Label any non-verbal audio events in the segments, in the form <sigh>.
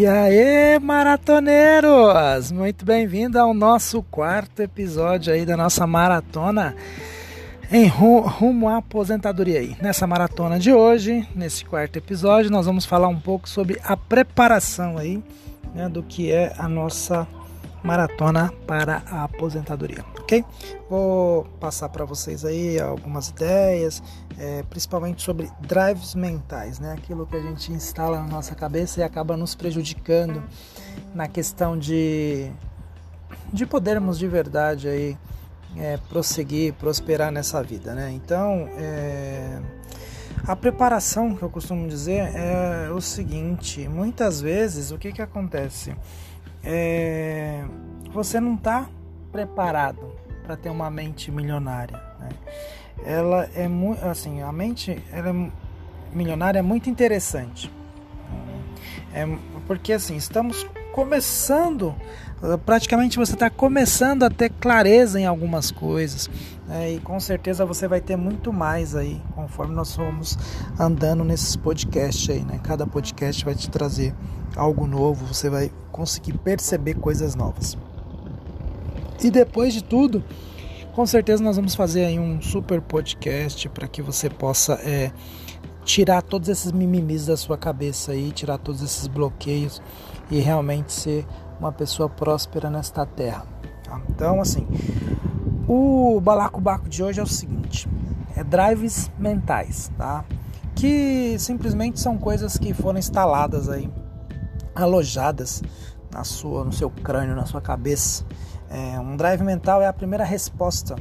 E aí, maratoneiros! Muito bem-vindo ao nosso quarto episódio aí da nossa maratona em rumo à aposentadoria aí. Nessa maratona de hoje, nesse quarto episódio, nós vamos falar um pouco sobre a preparação aí, né, do que é a nossa maratona para a aposentadoria, ok? Vou passar para vocês aí algumas ideias, é, principalmente sobre drives mentais, né? Aquilo que a gente instala na nossa cabeça e acaba nos prejudicando na questão de de podermos de verdade aí é, prosseguir, prosperar nessa vida, né? Então, é, a preparação que eu costumo dizer é o seguinte: muitas vezes o que que acontece? É, você não está preparado para ter uma mente milionária. Né? Ela é muito assim, a mente ela é, milionária é muito interessante. É, porque assim, estamos começando, praticamente você está começando a ter clareza em algumas coisas. Né? E com certeza você vai ter muito mais aí, conforme nós fomos andando nesses podcasts aí, né? Cada podcast vai te trazer algo novo, você vai conseguir perceber coisas novas. E depois de tudo, com certeza nós vamos fazer aí um super podcast para que você possa é, tirar todos esses mimimis da sua cabeça aí, tirar todos esses bloqueios e realmente ser uma pessoa próspera nesta terra. Tá? Então, assim, o balacobaco de hoje é o seguinte: é drives mentais, tá? Que simplesmente são coisas que foram instaladas aí alojadas na sua, no seu crânio, na sua cabeça. É, um drive mental é a primeira resposta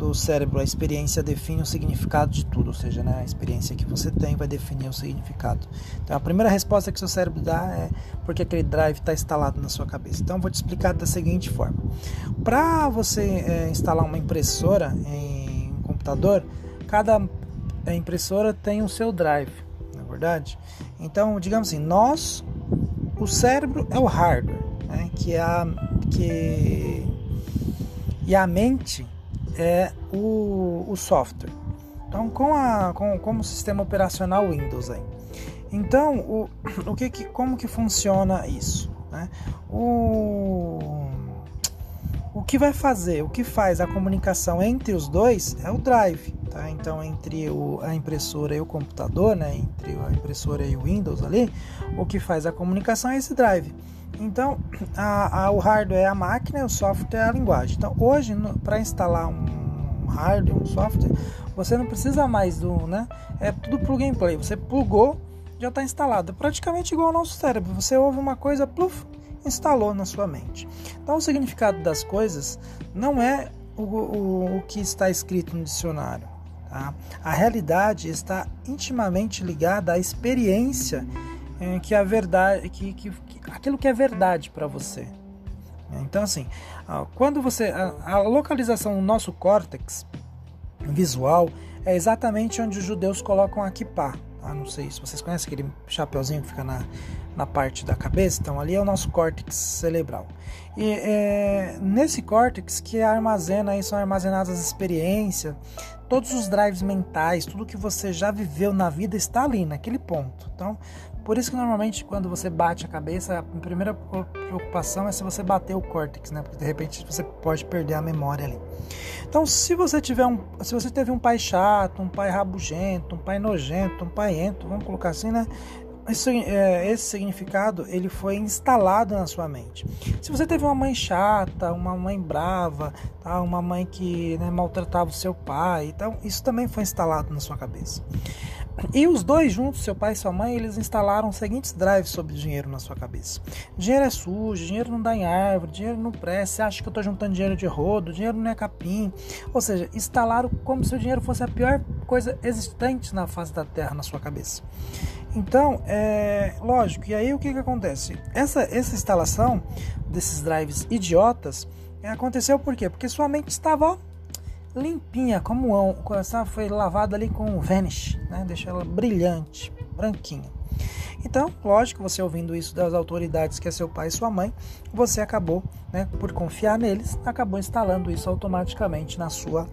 do cérebro. A experiência define o significado de tudo, ou seja, né, a experiência que você tem vai definir o significado. Então, a primeira resposta que seu cérebro dá é porque aquele drive está instalado na sua cabeça. Então, vou te explicar da seguinte forma: para você é, instalar uma impressora em um computador, cada impressora tem o seu drive, na é verdade. Então, digamos assim, nós o cérebro é o hardware, né? que é a que e a mente é o, o software. Então, com a com como sistema operacional Windows aí. Então, o, <coughs> o que, que como que funciona isso? Né? O o que vai fazer, o que faz a comunicação entre os dois é o drive, tá? Então entre o, a impressora e o computador, né? Entre a impressora e o Windows ali, o que faz a comunicação é esse drive. Então a, a, o hardware é a máquina, o software é a linguagem. Então hoje para instalar um hardware, um software, você não precisa mais do, né? É tudo plug and play. Você plugou, já está instalado. É praticamente igual ao nosso cérebro. Você ouve uma coisa, pluf, instalou na sua mente. Então, o significado das coisas não é o, o, o que está escrito no dicionário. Tá? A realidade está intimamente ligada à experiência é, que a verdade, que, que, que aquilo que é verdade para você. Então, assim, quando você a, a localização do nosso córtex visual é exatamente onde os judeus colocam a kippah. Tá? Não sei se vocês conhecem aquele chapeuzinho que fica na, na parte da cabeça, então ali é o nosso córtex cerebral. E é, nesse córtex que armazena aí, são armazenadas as experiências, todos os drives mentais, tudo que você já viveu na vida está ali, naquele ponto. Então, por isso que normalmente quando você bate a cabeça, a primeira preocupação é se você bater o córtex, né? Porque de repente você pode perder a memória ali. Então, se você tiver um, se você teve um pai chato, um pai rabugento, um pai nojento, um pai ento, vamos colocar assim, né? Esse, é, esse, significado ele foi instalado na sua mente. Se você teve uma mãe chata, uma mãe brava, tá? uma mãe que né, maltratava o seu pai, então isso também foi instalado na sua cabeça. E os dois juntos, seu pai e sua mãe, eles instalaram os seguintes drives sobre dinheiro na sua cabeça. Dinheiro é sujo, dinheiro não dá em árvore, dinheiro não presta, você acha que eu estou juntando dinheiro de rodo, dinheiro não é capim. Ou seja, instalaram como se o dinheiro fosse a pior coisa existente na face da terra na sua cabeça. Então, é lógico, e aí o que, que acontece? Essa, essa instalação desses drives idiotas é, aconteceu por quê? Porque sua mente estava ó, limpinha, como um, foi lavada ali com Vanish, né? deixa ela brilhante, branquinha. Então, lógico, você ouvindo isso das autoridades que é seu pai e sua mãe, você acabou, né, por confiar neles, acabou instalando isso automaticamente na sua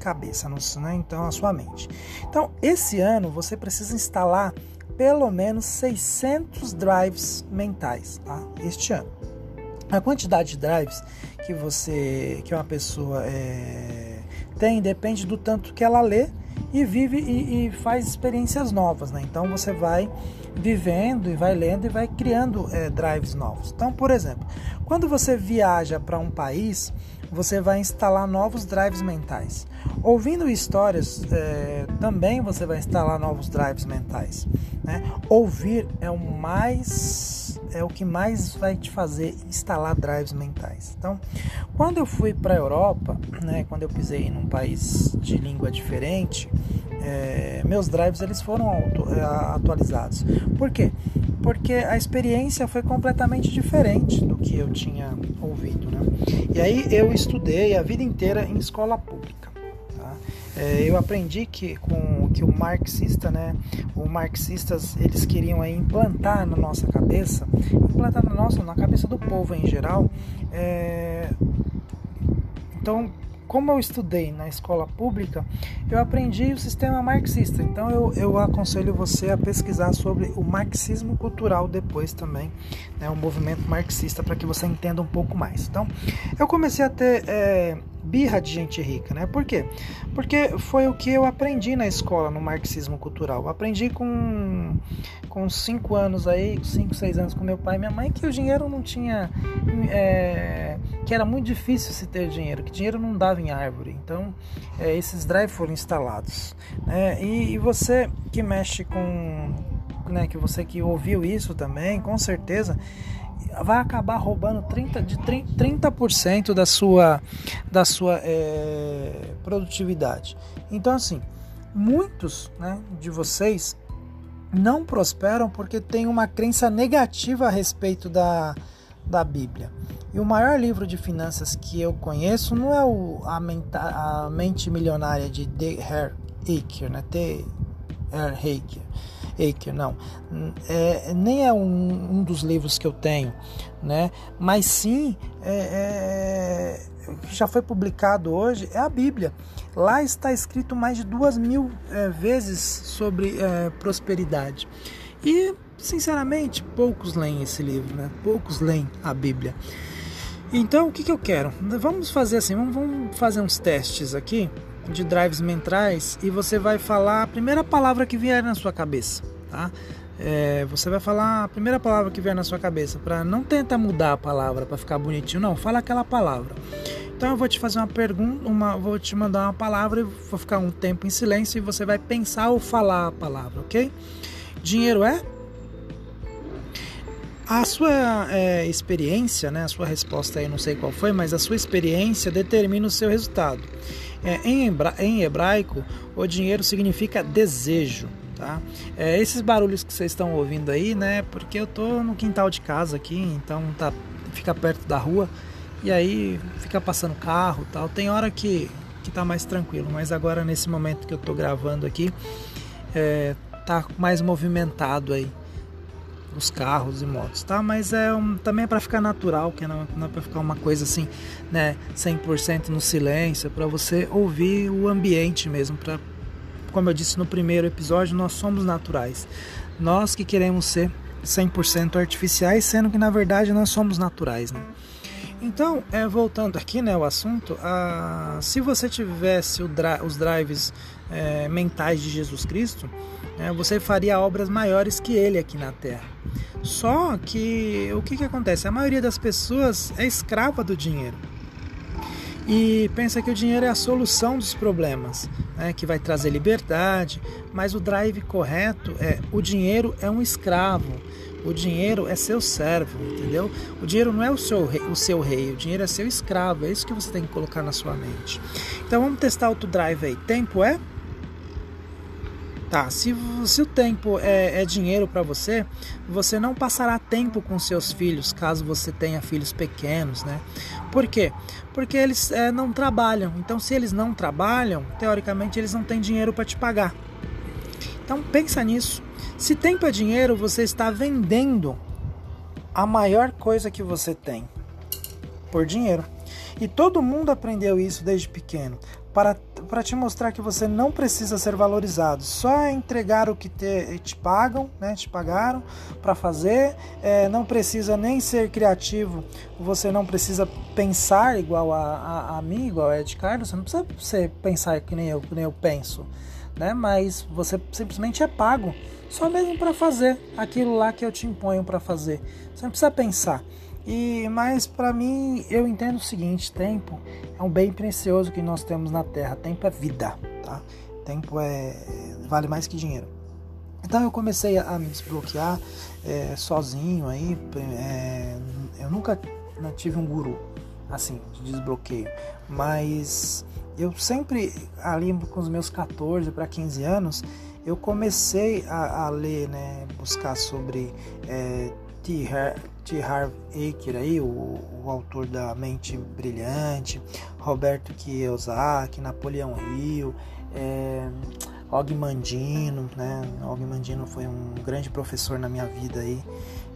cabeça, no, né, então na sua mente. Então, esse ano você precisa instalar pelo menos 600 drives mentais tá? este ano. A quantidade de drives que você, que uma pessoa é, tem, depende do tanto que ela lê e vive e, e faz experiências novas, né? Então você vai vivendo e vai lendo e vai criando é, drives novos. Então, por exemplo, quando você viaja para um país, você vai instalar novos drives mentais. Ouvindo histórias, é, também você vai instalar novos drives mentais. Né? Ouvir é o mais é o que mais vai te fazer instalar drives mentais. Então, quando eu fui para a Europa, né, quando eu pisei num país de língua diferente, é, meus drives eles foram é, atualizados. Por quê? Porque a experiência foi completamente diferente do que eu tinha ouvido. Né? E aí eu estudei a vida inteira em escola pública. Tá? É, eu aprendi que com que o marxista, né, os marxistas eles queriam aí implantar na nossa cabeça, implantar na nossa, na cabeça do povo em geral. É, então como eu estudei na escola pública, eu aprendi o sistema marxista. Então eu, eu aconselho você a pesquisar sobre o marxismo cultural depois também, né, o movimento marxista, para que você entenda um pouco mais. Então eu comecei a ter é, birra de gente rica, né? Por quê? Porque foi o que eu aprendi na escola, no marxismo cultural. Eu aprendi com com cinco anos aí, cinco, seis anos com meu pai e minha mãe, que o dinheiro não tinha, é, que era muito difícil se ter dinheiro, que dinheiro não dava em árvore. Então, é, esses drives foram instalados. Né? E, e você que mexe com, né, que você que ouviu isso também, com certeza vai acabar roubando 30, de 30% da sua, da sua é, produtividade. Então, assim, muitos né, de vocês não prosperam porque têm uma crença negativa a respeito da, da Bíblia. E o maior livro de finanças que eu conheço não é o, a, Menta, a Mente Milionária de D. Hare Aker, né? T. Hare Aker. Aker, não. É, nem é um, um, dos livros que eu tenho, né? Mas sim, é, é, já foi publicado hoje é a Bíblia. Lá está escrito mais de duas mil é, vezes sobre é, prosperidade. E, sinceramente, poucos leem esse livro, né? Poucos leem a Bíblia. Então, o que, que eu quero? Vamos fazer assim, vamos, vamos fazer uns testes aqui de drives mentais e você vai falar a primeira palavra que vier na sua cabeça, tá? É, você vai falar a primeira palavra que vier na sua cabeça, para não tentar mudar a palavra para ficar bonitinho, não, fala aquela palavra. Então eu vou te fazer uma pergunta, uma, vou te mandar uma palavra e vou ficar um tempo em silêncio e você vai pensar ou falar a palavra, ok? Dinheiro é? A sua é, experiência, né, a sua resposta aí, não sei qual foi, mas a sua experiência determina o seu resultado. É, em, hebra em hebraico, o dinheiro significa desejo. Tá? É, esses barulhos que vocês estão ouvindo aí, né? Porque eu tô no quintal de casa aqui, então tá, fica perto da rua e aí fica passando carro tal. Tem hora que, que tá mais tranquilo, mas agora nesse momento que eu tô gravando aqui, é, tá mais movimentado aí os carros e motos, tá? Mas é um, também é para ficar natural, que não, não é para ficar uma coisa assim, né, 100% no silêncio, para você ouvir o ambiente mesmo, para como eu disse no primeiro episódio, nós somos naturais. Nós que queremos ser 100% artificiais, sendo que na verdade nós somos naturais, né? Então, é, voltando aqui, né, o assunto, a, se você tivesse os drives é, mentais de Jesus Cristo, é, você faria obras maiores que ele aqui na Terra. Só que o que, que acontece? A maioria das pessoas é escrava do dinheiro e pensa que o dinheiro é a solução dos problemas, né, que vai trazer liberdade, mas o drive correto é o dinheiro é um escravo, o dinheiro é seu servo, entendeu? O dinheiro não é o seu, rei, o seu rei, o dinheiro é seu escravo, é isso que você tem que colocar na sua mente. Então vamos testar outro drive aí. Tempo é? Tá, se, se o tempo é, é dinheiro para você, você não passará tempo com seus filhos, caso você tenha filhos pequenos, né? Por quê? Porque eles é, não trabalham. Então, se eles não trabalham, teoricamente eles não têm dinheiro para te pagar. Então, pensa nisso. Se tempo é dinheiro, você está vendendo a maior coisa que você tem por dinheiro. E todo mundo aprendeu isso desde pequeno. para, para te mostrar que você não precisa ser valorizado, só entregar o que te, te pagam, né, te pagaram para fazer, é, não precisa nem ser criativo, você não precisa pensar igual a, a, a mim, igual a Ed Carlos, você não precisa você pensar que nem eu, que nem eu penso, né, mas você simplesmente é pago, só mesmo para fazer aquilo lá que eu te imponho para fazer, você não precisa pensar. E mas para mim eu entendo o seguinte, tempo é um bem precioso que nós temos na Terra. Tempo é vida, tá? Tempo é vale mais que dinheiro. Então eu comecei a me desbloquear é, sozinho aí. É, eu nunca tive um guru assim de desbloqueio, mas eu sempre ali com os meus 14 para 15 anos eu comecei a, a ler, né, buscar sobre é, T. Harv Eker, aí, o, o, autor da Mente Brilhante, Roberto Kiyosaki, Napoleão Hill, é, Og Mandino, né? Og Mandino foi um grande professor na minha vida aí.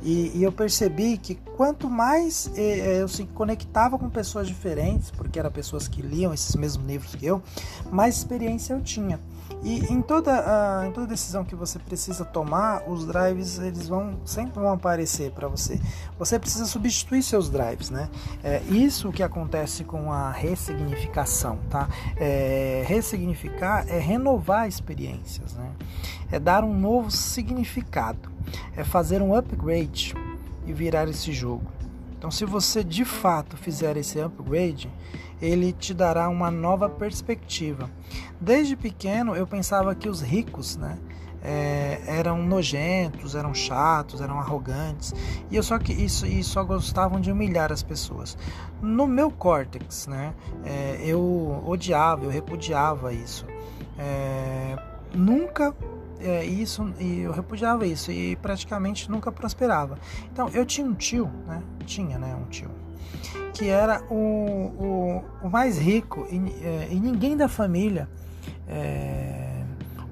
E, e eu percebi que quanto mais é, é eu se conectava com pessoas diferentes, porque eram pessoas que liam esses mesmos livros que eu, mais experiência eu tinha. E em toda, uh, em toda decisão que você precisa tomar, os drives eles vão sempre vão aparecer para você. Você precisa substituir seus drives, né? É isso que acontece com a ressignificação, tá? É, ressignificar é renovar experiências, né? É dar um novo significado, é fazer um upgrade e virar esse jogo. Então, se você de fato fizer esse upgrade, ele te dará uma nova perspectiva. Desde pequeno eu pensava que os ricos, né, é, eram nojentos, eram chatos, eram arrogantes e eu só que isso e só gostavam de humilhar as pessoas. No meu córtex, né, é, eu odiava, eu repudiava isso. É, nunca é, isso e eu repudiava isso e praticamente nunca prosperava. Então eu tinha um tio, né? Tinha, né? Um tio que era o, o, o mais rico e, é, e, ninguém da família é,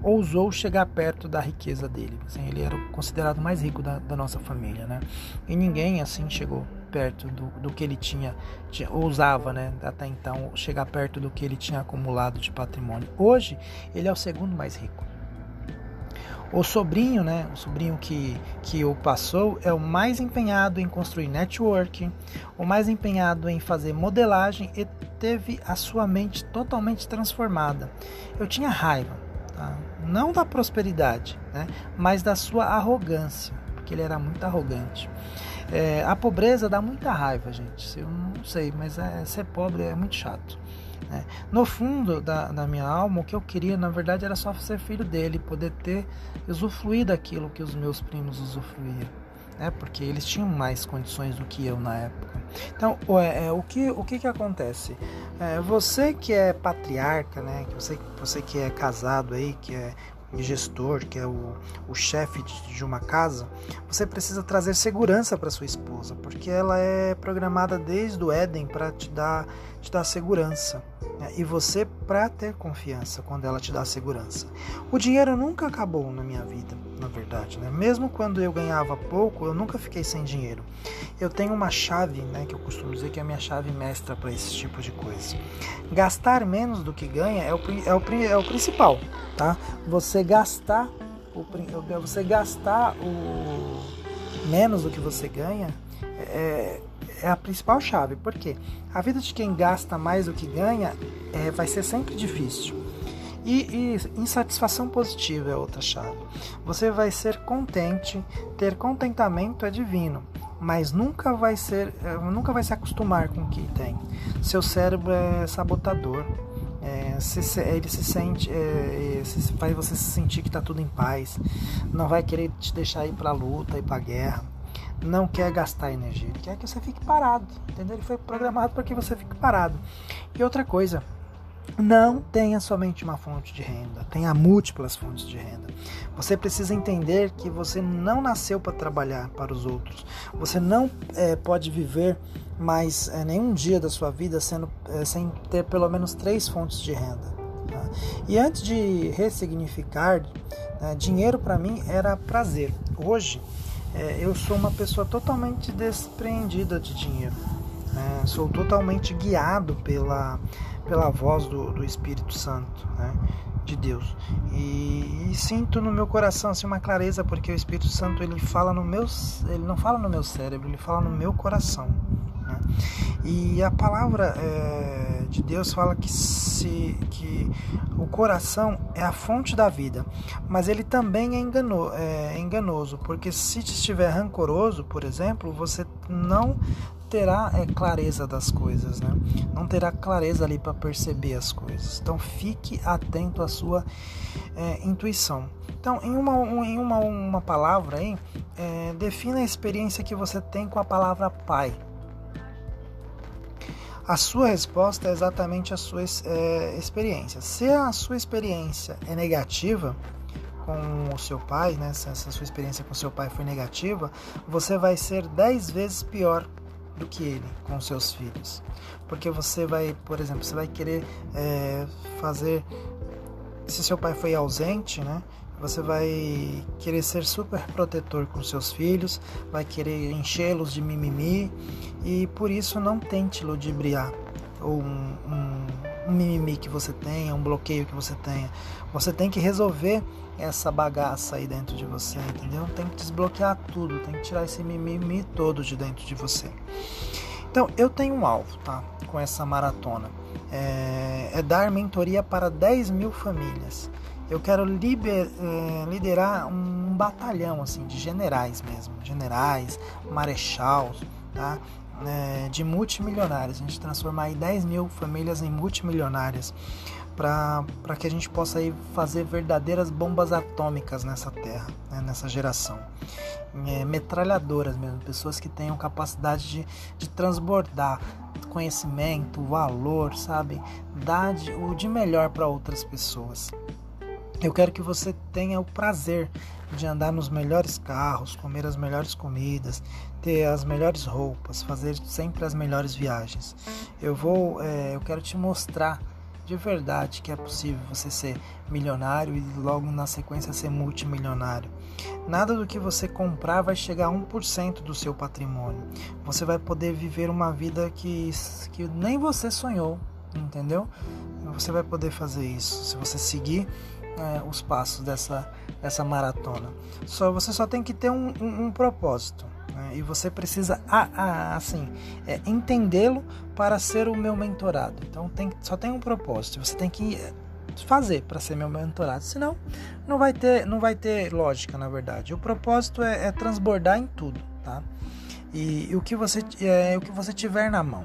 ousou chegar perto da riqueza dele. Assim, ele era considerado o mais rico da, da, nossa família, né? E ninguém assim chegou perto do, do que ele tinha, tinha, ousava, né? Até então chegar perto do que ele tinha acumulado de patrimônio. Hoje ele é o segundo mais rico. O sobrinho, né, o sobrinho que, que o passou, é o mais empenhado em construir networking, o mais empenhado em fazer modelagem e teve a sua mente totalmente transformada. Eu tinha raiva, tá? não da prosperidade, né, mas da sua arrogância, porque ele era muito arrogante. É, a pobreza dá muita raiva, gente. Eu não sei, mas é, ser pobre é muito chato. Né? No fundo da, da, minha alma, o que eu queria, na verdade, era só ser filho dele, poder ter usufruir daquilo que os meus primos usufruíam. Né? Porque eles tinham mais condições do que eu na época. Então, é, o, que, o que, que acontece? É, você que é patriarca, né? você, você que é casado aí, que é gestor, que é o, o chefe de, de uma casa, você precisa trazer segurança para sua esposa, porque ela é programada desde o Éden para te dar, te dar segurança. Né? E você para ter confiança quando ela te dá segurança. O dinheiro nunca acabou na minha vida, na verdade. Né? Mesmo quando eu ganhava pouco, eu nunca fiquei sem dinheiro. Eu tenho uma chave, né, que eu costumo dizer que é a minha chave mestra para esse tipo de coisa. Gastar menos do que ganha é o, é o, é o principal, tá? Você gastar o, você gastar o menos do que você ganha é, é a principal chave. porque A vida de quem gasta mais do que ganha é, vai ser sempre difícil. E, e, insatisfação positiva é outra chave. Você vai ser contente, ter contentamento é divino, mas nunca vai ser, é, nunca vai se acostumar com o que tem. Seu cérebro é sabotador. É, se, ele se sente, é, se, faz você se sentir que está tudo em paz, não vai querer te deixar ir para a luta, ir para a guerra não quer gastar energia, quer que você fique parado, entendeu? Ele foi programado para que você fique parado. E outra coisa, não tenha somente uma fonte de renda, tenha múltiplas fontes de renda. Você precisa entender que você não nasceu para trabalhar para os outros. Você não é, pode viver mais é, nenhum dia da sua vida sendo, é, sem ter pelo menos três fontes de renda. Tá? E antes de ressignificar, né, dinheiro para mim era prazer. Hoje é, eu sou uma pessoa totalmente despreendida de dinheiro. É, sou totalmente guiado pela, pela voz do, do Espírito Santo, né? de Deus. E, e, sinto no meu coração assim uma clareza porque o Espírito Santo ele fala no meu, ele não fala no meu cérebro, ele fala no meu coração. Né? E a palavra é, de Deus fala que se que o coração é a fonte da vida, mas ele também é, engano, é enganoso, porque se estiver rancoroso, por exemplo, você não terá é, clareza das coisas, né? Não terá clareza ali para perceber as coisas. Então fique atento à sua é, intuição. Então, em uma, em uma, uma palavra aí, é, defina a experiência que você tem com a palavra pai. A sua resposta é exatamente a sua é, experiência. Se a sua experiência é negativa, com o seu pai, né, se essa sua experiência com o seu pai foi negativa, você vai ser dez vezes pior do que ele com seus filhos. Porque você vai, por exemplo, você vai querer é, fazer. Se seu pai foi ausente, né? Você vai querer ser super protetor com seus filhos, vai querer enchê-los de mimimi e por isso não tente ludibriar ou um, um, um mimimi que você tenha, um bloqueio que você tenha. Você tem que resolver essa bagaça aí dentro de você, entendeu? Tem que desbloquear tudo, tem que tirar esse mimimi todo de dentro de você. Então, eu tenho um alvo, tá? Com essa maratona. É, é dar mentoria para 10 mil famílias. Eu quero liber, é, liderar um batalhão, assim, de generais mesmo. Generais, marechais, tá? É, de multimilionários. A gente transformar aí 10 mil famílias em multimilionárias para que a gente possa aí fazer verdadeiras bombas atômicas nessa terra, né, nessa geração. É, metralhadoras mesmo, pessoas que tenham capacidade de, de transbordar conhecimento, valor, sabe? Dar de, o de melhor para outras pessoas. Eu quero que você tenha o prazer de andar nos melhores carros, comer as melhores comidas, ter as melhores roupas, fazer sempre as melhores viagens. Eu vou, é, eu quero te mostrar de verdade que é possível você ser milionário e logo na sequência ser multimilionário. Nada do que você comprar vai chegar a 1% do seu patrimônio. Você vai poder viver uma vida que, que nem você sonhou, entendeu? Você vai poder fazer isso se você seguir é, os passos dessa, dessa maratona. Só Você só tem que ter um, um, um propósito. Né? E você precisa, assim, é, entendê-lo para ser o meu mentorado. Então tem, só tem um propósito. Você tem que fazer para ser meu mentorado. Senão, não vai ter, não vai ter lógica, na verdade. O propósito é, é transbordar em tudo, tá? E, e, o que você é o que você tiver na mão.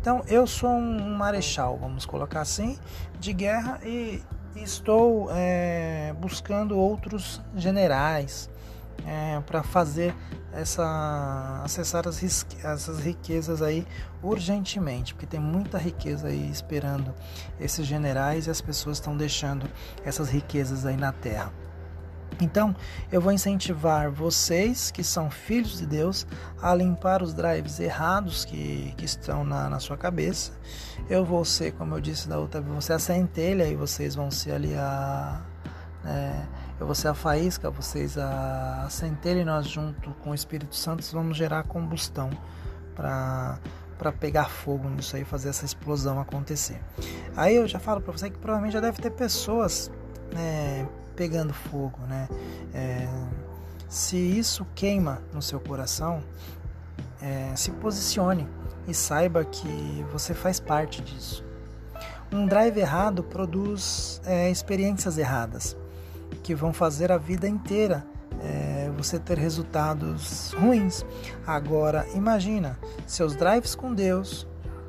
Então, eu sou um marechal, vamos colocar assim, de guerra e, e estou é, buscando outros generais é, para fazer essa acessar as, essas riquezas aí urgentemente, porque tem muita riqueza aí esperando esses generais e as pessoas estão deixando essas riquezas aí na terra. Então, eu vou incentivar vocês que são filhos de Deus a limpar os drives errados que, que estão na, na sua cabeça. Eu vou ser, como eu disse da outra vez, você a centelha e vocês vão ser ali a. É, eu vou ser a faísca, vocês a, centelha e nós junto com o Espírito Santo vamos gerar combustão para para pegar fogo nisso aí, fazer essa explosão acontecer. Aí eu já falo para você que provavelmente já deve ter pessoas né, pegando fogo, né? É, se isso queima no seu coração, é, se posicione e saiba que você faz parte disso. Um drive errado produz é, experiências erradas que vão fazer a vida inteira é, você ter resultados ruins. Agora, imagina seus drives com Deus,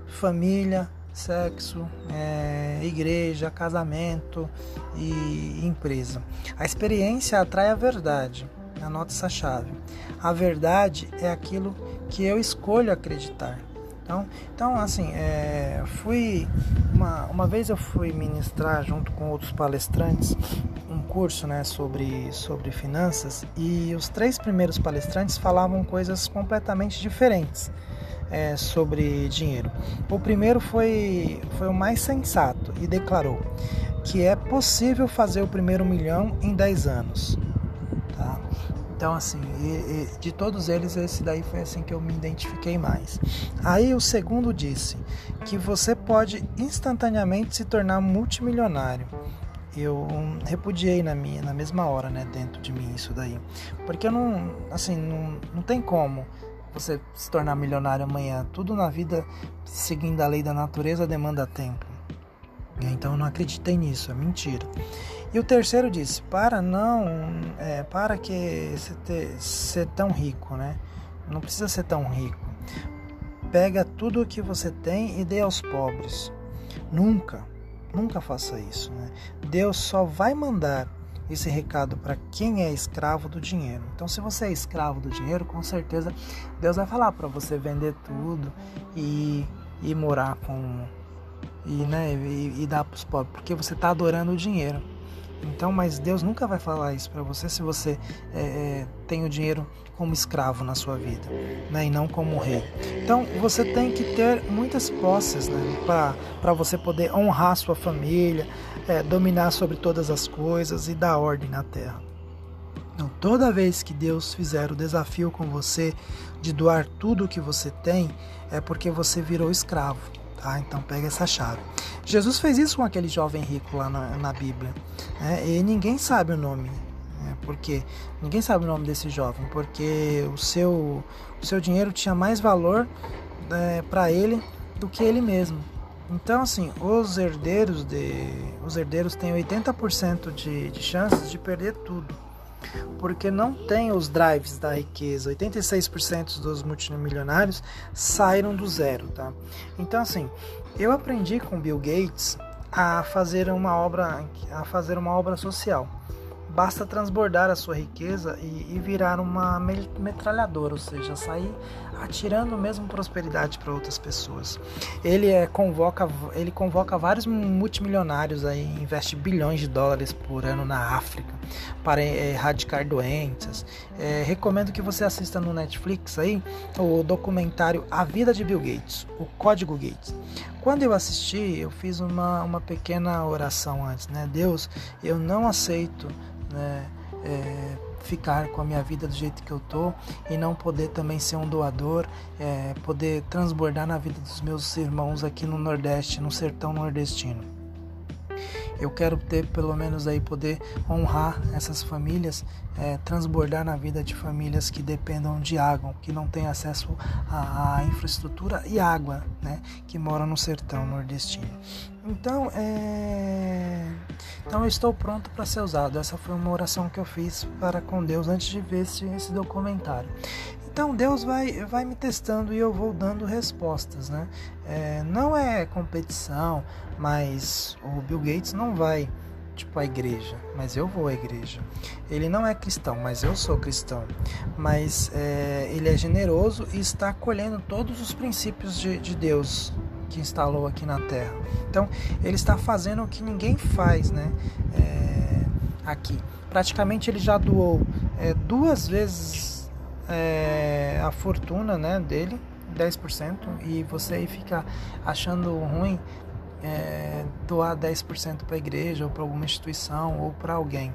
família, sexo, é, igreja, casamento e empresa. A experiência atrai a verdade. Anota essa chave. A verdade é aquilo que eu escolho acreditar. Então, então assim, é, fui uma, uma vez eu fui ministrar junto com outros palestrantes um curso né, sobre, sobre finanças e os três primeiros palestrantes falavam coisas completamente diferentes é, sobre dinheiro. O primeiro foi, foi o mais sensato e declarou que é possível fazer o primeiro milhão em 10 anos. Então, assim, e, e, de todos eles, esse daí foi assim que eu me identifiquei mais. Aí o segundo disse que você pode instantaneamente se tornar multimilionário. Eu repudiei na minha, na mesma hora, né, dentro de mim isso daí, porque eu não, assim, não, não tem como você se tornar milionário amanhã. Tudo na vida, seguindo a lei da natureza, demanda tempo. Então eu não acreditei nisso, é mentira. E o terceiro disse: para não, é, para que você ser tão rico, né? Não precisa ser tão rico. Pega tudo o que você tem e dê aos pobres. Nunca, nunca faça isso, né? Deus só vai mandar esse recado para quem é escravo do dinheiro. Então, se você é escravo do dinheiro, com certeza Deus vai falar para você vender tudo e, e morar com e, né, e, e dar para os pobres, porque você está adorando o dinheiro. Então, mas Deus nunca vai falar isso para você se você é, é, tem o dinheiro como escravo na sua vida, né, e não como rei. Então, você tem que ter muitas posses né, para você poder honrar sua família, é, dominar sobre todas as coisas e dar ordem na terra. Então, toda vez que Deus fizer o desafio com você de doar tudo o que você tem, é porque você virou escravo. Tá? Então pega essa chave. Jesus fez isso com aquele jovem rico lá na, na Bíblia. Né? E ninguém sabe o nome. Né? Porque ninguém sabe o nome desse jovem, porque o seu, o seu dinheiro tinha mais valor é, para ele do que ele mesmo. Então, assim, os herdeiros de os herdeiros têm 80% de, de chances de perder tudo porque não tem os drives da riqueza. 86% dos multimilionários saíram do zero, tá? Então assim, eu aprendi com Bill Gates a fazer uma obra a fazer uma obra social. Basta transbordar a sua riqueza e, e virar uma metralhadora, ou seja, sair atirando mesmo prosperidade para outras pessoas. Ele é, convoca, ele convoca vários multimilionários aí, investe bilhões de dólares por ano na África para é, erradicar doenças. É, recomendo que você assista no Netflix aí o documentário A Vida de Bill Gates, o Código Gates. Quando eu assisti, eu fiz uma, uma pequena oração antes, né? Deus, eu não aceito né, é, ficar com a minha vida do jeito que eu tô e não poder também ser um doador, é, poder transbordar na vida dos meus irmãos aqui no Nordeste, no sertão nordestino. Eu quero ter pelo menos aí poder honrar essas famílias, é, transbordar na vida de famílias que dependam de água, que não têm acesso à, infraestrutura e água, né, que moram no sertão nordestino. Então, é... então eu estou pronto para ser usado. Essa foi uma oração que eu fiz para com Deus antes de ver esse, esse documentário. Então Deus vai, vai me testando e eu vou dando respostas, né? É, não é competição, mas o Bill Gates não vai tipo à igreja, mas eu vou à igreja. Ele não é cristão, mas eu sou cristão. Mas é, ele é generoso e está acolhendo todos os princípios de, de Deus que instalou aqui na Terra. Então ele está fazendo o que ninguém faz, né? É, aqui. Praticamente ele já doou é, duas vezes é, a fortuna né, dele, 10%, e você aí fica achando ruim é, doar 10% para a igreja ou para alguma instituição ou para alguém.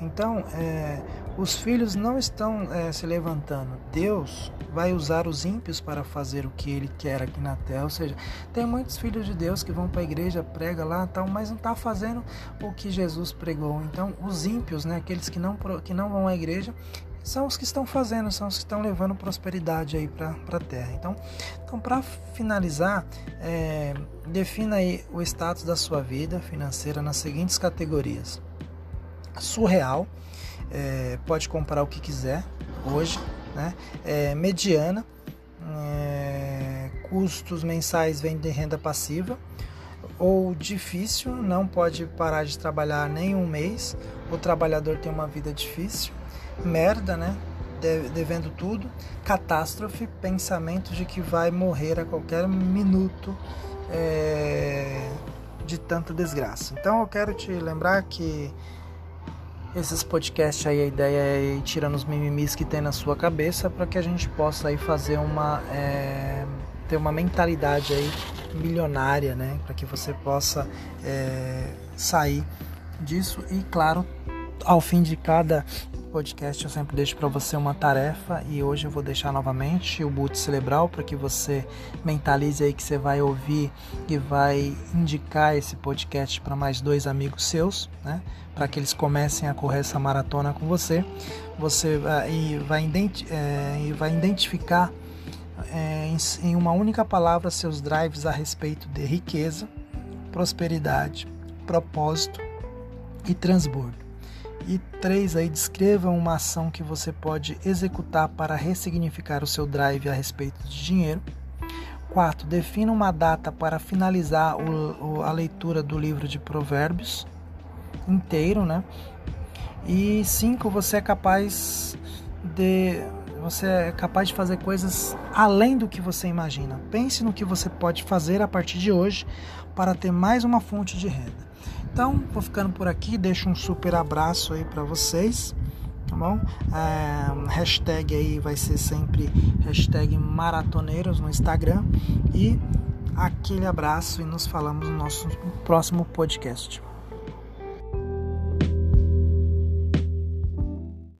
Então, é, os filhos não estão é, se levantando. Deus vai usar os ímpios para fazer o que Ele quer aqui na terra. Ou seja, tem muitos filhos de Deus que vão para a igreja, prega lá, tal, mas não está fazendo o que Jesus pregou. Então, os ímpios, né, aqueles que não, que não vão à igreja, são os que estão fazendo, são os que estão levando prosperidade aí para a terra. Então, então para finalizar, é, defina aí o status da sua vida financeira nas seguintes categorias: surreal, é, pode comprar o que quiser hoje, né? É, mediana, é, custos mensais vêm de renda passiva ou difícil, não pode parar de trabalhar nem um mês, o trabalhador tem uma vida difícil merda, né? devendo tudo, catástrofe, pensamento de que vai morrer a qualquer minuto é, de tanta desgraça. Então eu quero te lembrar que esses podcasts aí, a ideia é ir tirando os mimimis que tem na sua cabeça para que a gente possa aí fazer uma. É, ter uma mentalidade aí milionária, né? Para que você possa é, sair disso e, claro, ao fim de cada podcast eu sempre deixo para você uma tarefa e hoje eu vou deixar novamente o boot cerebral para que você mentalize aí que você vai ouvir e vai indicar esse podcast para mais dois amigos seus, né? Para que eles comecem a correr essa maratona com você. Você vai, vai, identi é, vai identificar é, em, em uma única palavra seus drives a respeito de riqueza, prosperidade, propósito e transbordo. E três aí descreva uma ação que você pode executar para ressignificar o seu drive a respeito de dinheiro. 4. Defina uma data para finalizar o, o, a leitura do livro de Provérbios inteiro, né? E 5. Você é capaz de você é capaz de fazer coisas além do que você imagina. Pense no que você pode fazer a partir de hoje para ter mais uma fonte de renda. Então, vou ficando por aqui, deixo um super abraço aí para vocês, tá bom? É, hashtag aí vai ser sempre hashtag maratoneiros no Instagram e aquele abraço e nos falamos no nosso próximo podcast.